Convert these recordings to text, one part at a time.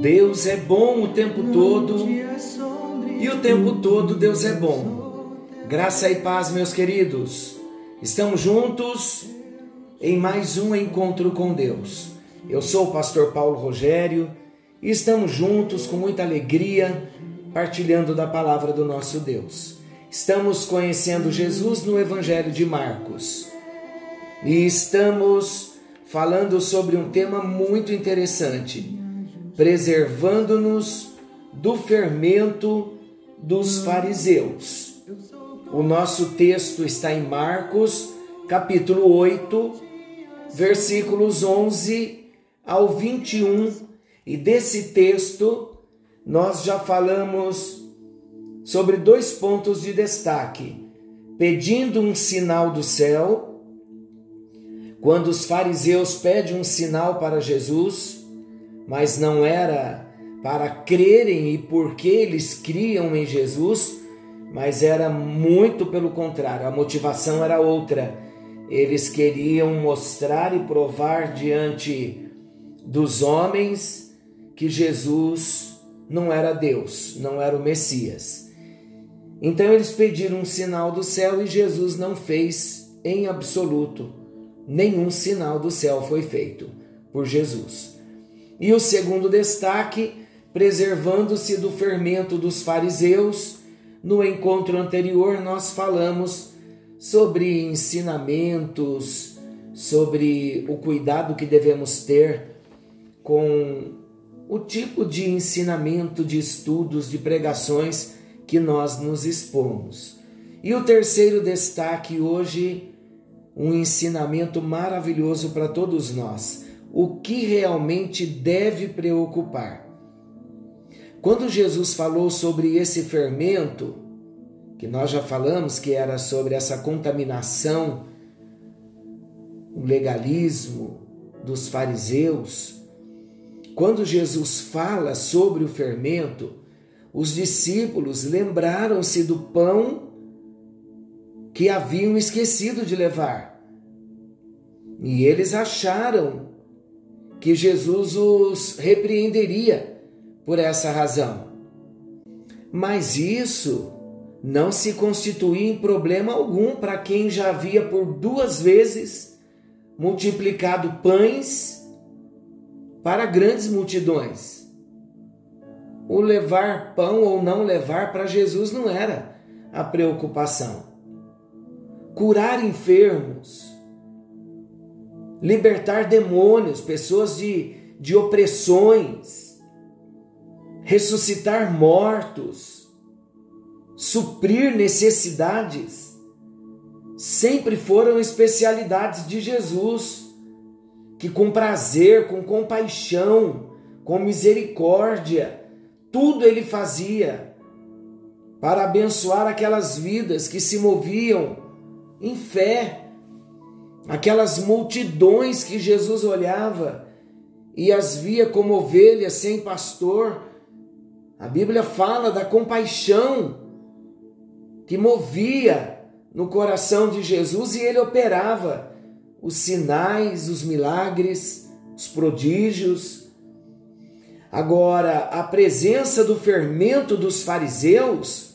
Deus é bom o tempo todo e o tempo todo Deus é bom. Graça e paz, meus queridos. Estamos juntos em mais um encontro com Deus. Eu sou o pastor Paulo Rogério e estamos juntos com muita alegria partilhando da palavra do nosso Deus. Estamos conhecendo Jesus no Evangelho de Marcos e estamos falando sobre um tema muito interessante preservando-nos do fermento dos fariseus. O nosso texto está em Marcos, capítulo 8, versículos 11 ao 21, e desse texto nós já falamos sobre dois pontos de destaque: pedindo um sinal do céu, quando os fariseus pedem um sinal para Jesus, mas não era para crerem e porque eles criam em Jesus, mas era muito pelo contrário, a motivação era outra. Eles queriam mostrar e provar diante dos homens que Jesus não era Deus, não era o Messias. Então eles pediram um sinal do céu e Jesus não fez em absoluto. Nenhum sinal do céu foi feito por Jesus. E o segundo destaque, preservando-se do fermento dos fariseus. No encontro anterior, nós falamos sobre ensinamentos, sobre o cuidado que devemos ter com o tipo de ensinamento, de estudos, de pregações que nós nos expomos. E o terceiro destaque hoje, um ensinamento maravilhoso para todos nós o que realmente deve preocupar. Quando Jesus falou sobre esse fermento, que nós já falamos que era sobre essa contaminação, o legalismo dos fariseus, quando Jesus fala sobre o fermento, os discípulos lembraram-se do pão que haviam esquecido de levar. E eles acharam que Jesus os repreenderia por essa razão. Mas isso não se constituía em problema algum para quem já havia por duas vezes multiplicado pães para grandes multidões. O levar pão ou não levar para Jesus não era a preocupação. Curar enfermos, libertar demônios, pessoas de, de opressões, ressuscitar mortos, suprir necessidades, sempre foram especialidades de Jesus, que com prazer, com compaixão, com misericórdia, tudo ele fazia para abençoar aquelas vidas que se moviam em fé aquelas multidões que Jesus olhava e as via como ovelhas sem pastor. A Bíblia fala da compaixão que movia no coração de Jesus e ele operava os sinais, os milagres, os prodígios. Agora, a presença do fermento dos fariseus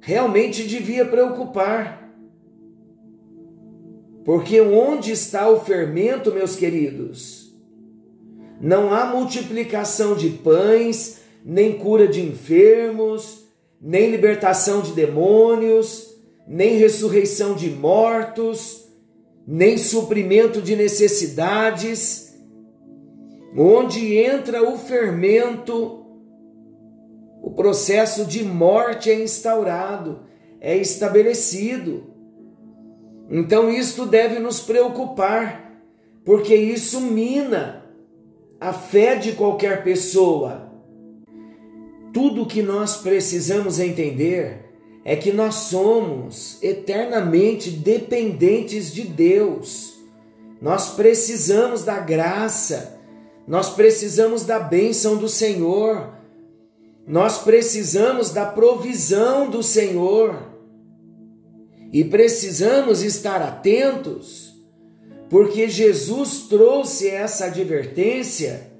realmente devia preocupar. Porque onde está o fermento, meus queridos? Não há multiplicação de pães, nem cura de enfermos, nem libertação de demônios, nem ressurreição de mortos, nem suprimento de necessidades. Onde entra o fermento, o processo de morte é instaurado, é estabelecido. Então isto deve nos preocupar, porque isso mina a fé de qualquer pessoa. Tudo o que nós precisamos entender é que nós somos eternamente dependentes de Deus. Nós precisamos da graça, nós precisamos da bênção do Senhor, nós precisamos da provisão do Senhor e precisamos estar atentos, porque Jesus trouxe essa advertência.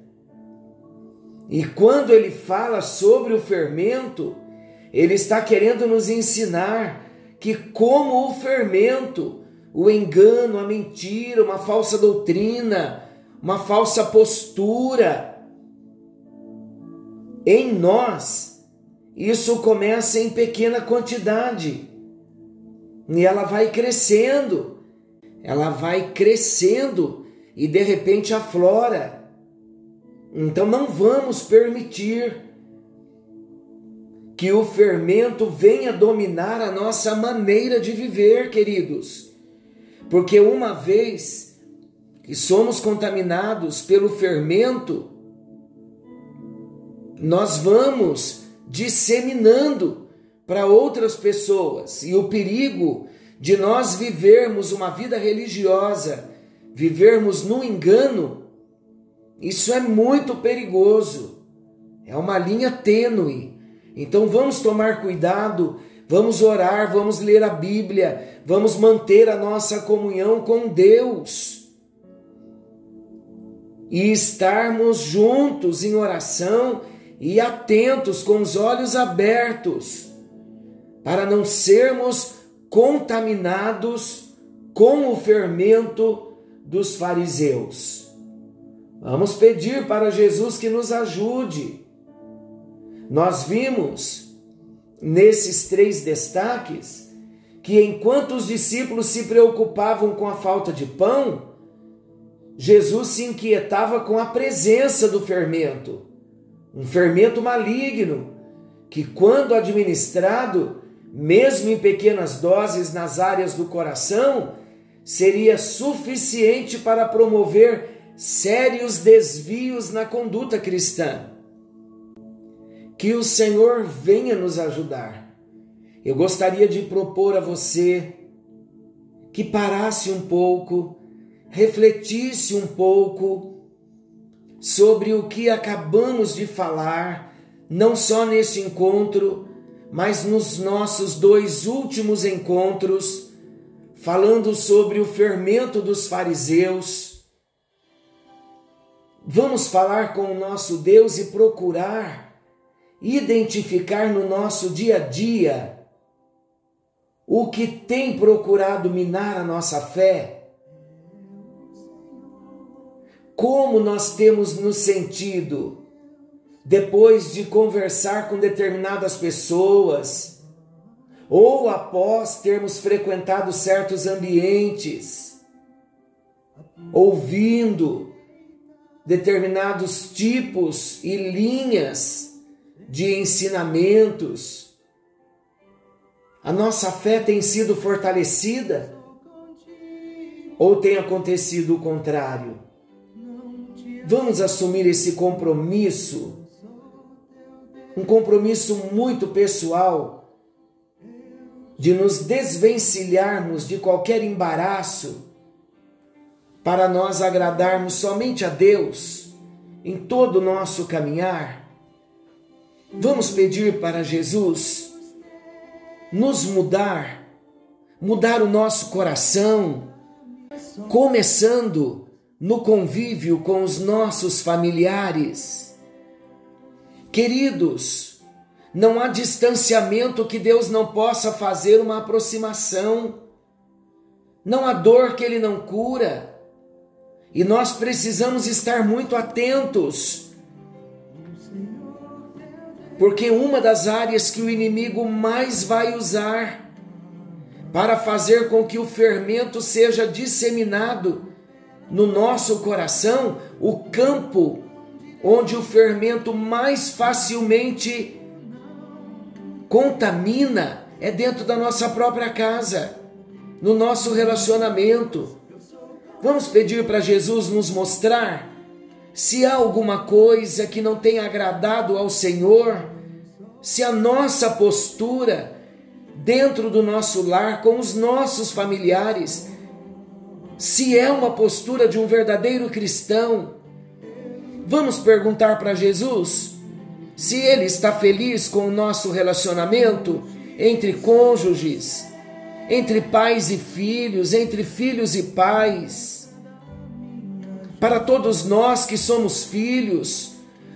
E quando ele fala sobre o fermento, ele está querendo nos ensinar que, como o fermento, o engano, a mentira, uma falsa doutrina, uma falsa postura, em nós, isso começa em pequena quantidade e ela vai crescendo, ela vai crescendo e de repente aflora. Então não vamos permitir que o fermento venha dominar a nossa maneira de viver, queridos. Porque uma vez que somos contaminados pelo fermento, nós vamos disseminando para outras pessoas. E o perigo de nós vivermos uma vida religiosa, vivermos no engano, isso é muito perigoso. É uma linha tênue. Então vamos tomar cuidado, vamos orar, vamos ler a Bíblia, vamos manter a nossa comunhão com Deus. E estarmos juntos em oração e atentos, com os olhos abertos para não sermos contaminados com o fermento dos fariseus. Vamos pedir para Jesus que nos ajude. Nós vimos nesses três destaques que enquanto os discípulos se preocupavam com a falta de pão, Jesus se inquietava com a presença do fermento, um fermento maligno que, quando administrado, mesmo em pequenas doses nas áreas do coração, seria suficiente para promover sérios desvios na conduta cristã. Que o Senhor venha nos ajudar. Eu gostaria de propor a você que parasse um pouco, refletisse um pouco sobre o que acabamos de falar, não só nesse encontro, mas nos nossos dois últimos encontros, falando sobre o fermento dos fariseus, vamos falar com o nosso Deus e procurar identificar no nosso dia a dia o que tem procurado minar a nossa fé. Como nós temos nos sentido depois de conversar com determinadas pessoas, ou após termos frequentado certos ambientes, ouvindo determinados tipos e linhas de ensinamentos, a nossa fé tem sido fortalecida ou tem acontecido o contrário? Vamos assumir esse compromisso um compromisso muito pessoal de nos desvencilharmos de qualquer embaraço para nós agradarmos somente a Deus em todo o nosso caminhar. Vamos pedir para Jesus nos mudar, mudar o nosso coração, começando no convívio com os nossos familiares Queridos, não há distanciamento que Deus não possa fazer uma aproximação. Não há dor que Ele não cura. E nós precisamos estar muito atentos. Porque uma das áreas que o inimigo mais vai usar para fazer com que o fermento seja disseminado no nosso coração, o campo onde o fermento mais facilmente contamina é dentro da nossa própria casa, no nosso relacionamento. Vamos pedir para Jesus nos mostrar se há alguma coisa que não tenha agradado ao Senhor se a nossa postura dentro do nosso lar, com os nossos familiares, se é uma postura de um verdadeiro cristão. Vamos perguntar para Jesus se ele está feliz com o nosso relacionamento entre cônjuges, entre pais e filhos, entre filhos e pais. Para todos nós que somos filhos,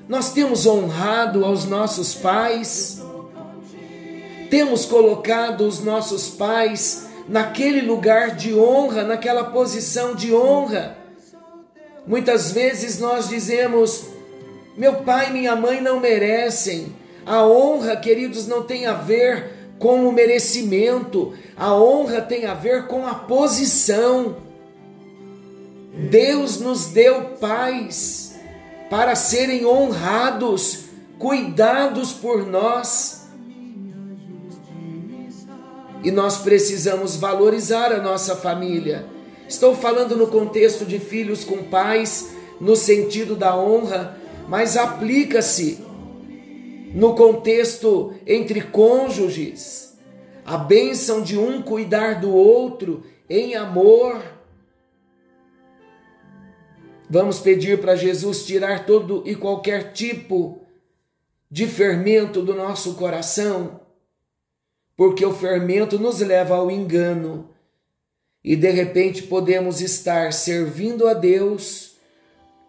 nós temos honrado aos nossos pais, temos colocado os nossos pais naquele lugar de honra, naquela posição de honra. Muitas vezes nós dizemos: meu pai e minha mãe não merecem. A honra, queridos, não tem a ver com o merecimento, a honra tem a ver com a posição. Deus nos deu pais para serem honrados, cuidados por nós. E nós precisamos valorizar a nossa família. Estou falando no contexto de filhos com pais, no sentido da honra, mas aplica-se no contexto entre cônjuges. A bênção de um cuidar do outro em amor. Vamos pedir para Jesus tirar todo e qualquer tipo de fermento do nosso coração, porque o fermento nos leva ao engano e de repente podemos estar servindo a Deus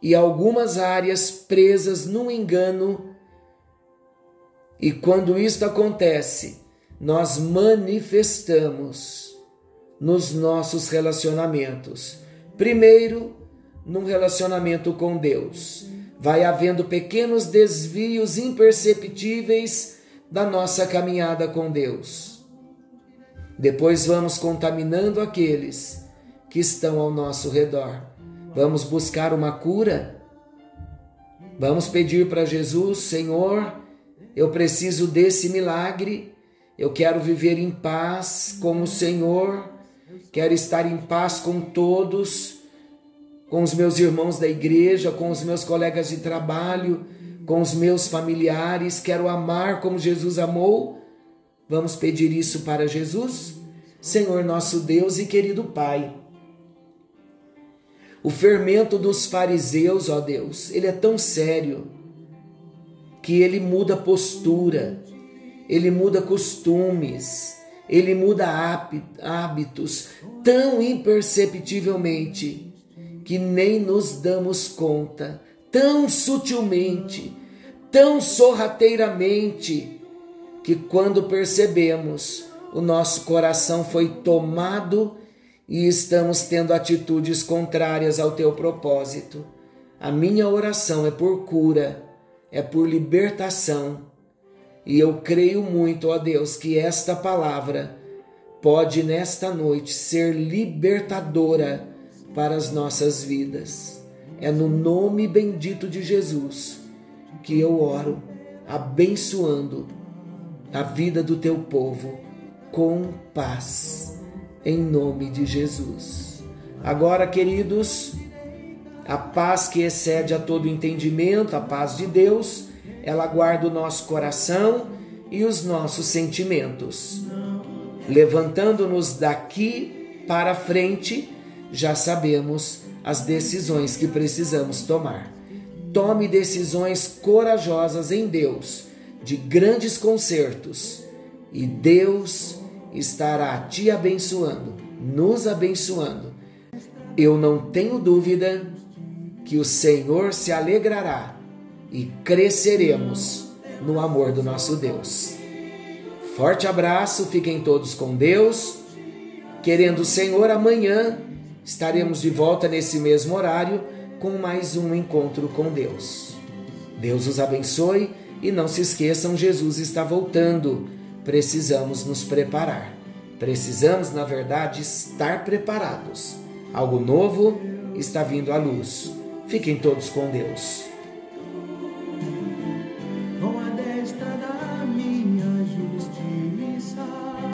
e algumas áreas presas num engano. E quando isto acontece, nós manifestamos nos nossos relacionamentos. Primeiro, num relacionamento com Deus, vai havendo pequenos desvios imperceptíveis da nossa caminhada com Deus. Depois vamos contaminando aqueles que estão ao nosso redor. Vamos buscar uma cura. Vamos pedir para Jesus, Senhor, eu preciso desse milagre. Eu quero viver em paz com o Senhor. Quero estar em paz com todos, com os meus irmãos da igreja, com os meus colegas de trabalho, com os meus familiares. Quero amar como Jesus amou. Vamos pedir isso para Jesus? Senhor nosso Deus e querido Pai. O fermento dos fariseus, ó Deus, ele é tão sério que ele muda postura, ele muda costumes, ele muda hábitos tão imperceptivelmente que nem nos damos conta, tão sutilmente, tão sorrateiramente, que quando percebemos, o nosso coração foi tomado e estamos tendo atitudes contrárias ao teu propósito. A minha oração é por cura, é por libertação. E eu creio muito, ó Deus, que esta palavra pode nesta noite ser libertadora para as nossas vidas. É no nome bendito de Jesus que eu oro, abençoando a vida do teu povo com paz em nome de Jesus. Agora, queridos, a paz que excede a todo entendimento, a paz de Deus, ela guarda o nosso coração e os nossos sentimentos. Levantando-nos daqui para frente, já sabemos as decisões que precisamos tomar. Tome decisões corajosas em Deus, de grandes concertos, e Deus estará te abençoando, nos abençoando. Eu não tenho dúvida que o Senhor se alegrará e cresceremos no amor do nosso Deus. Forte abraço, fiquem todos com Deus. Querendo o Senhor, amanhã estaremos de volta nesse mesmo horário com mais um encontro com Deus. Deus os abençoe e não se esqueçam, Jesus está voltando precisamos nos preparar. Precisamos, na verdade, estar preparados. Algo novo está vindo à luz. Fiquem todos com Deus.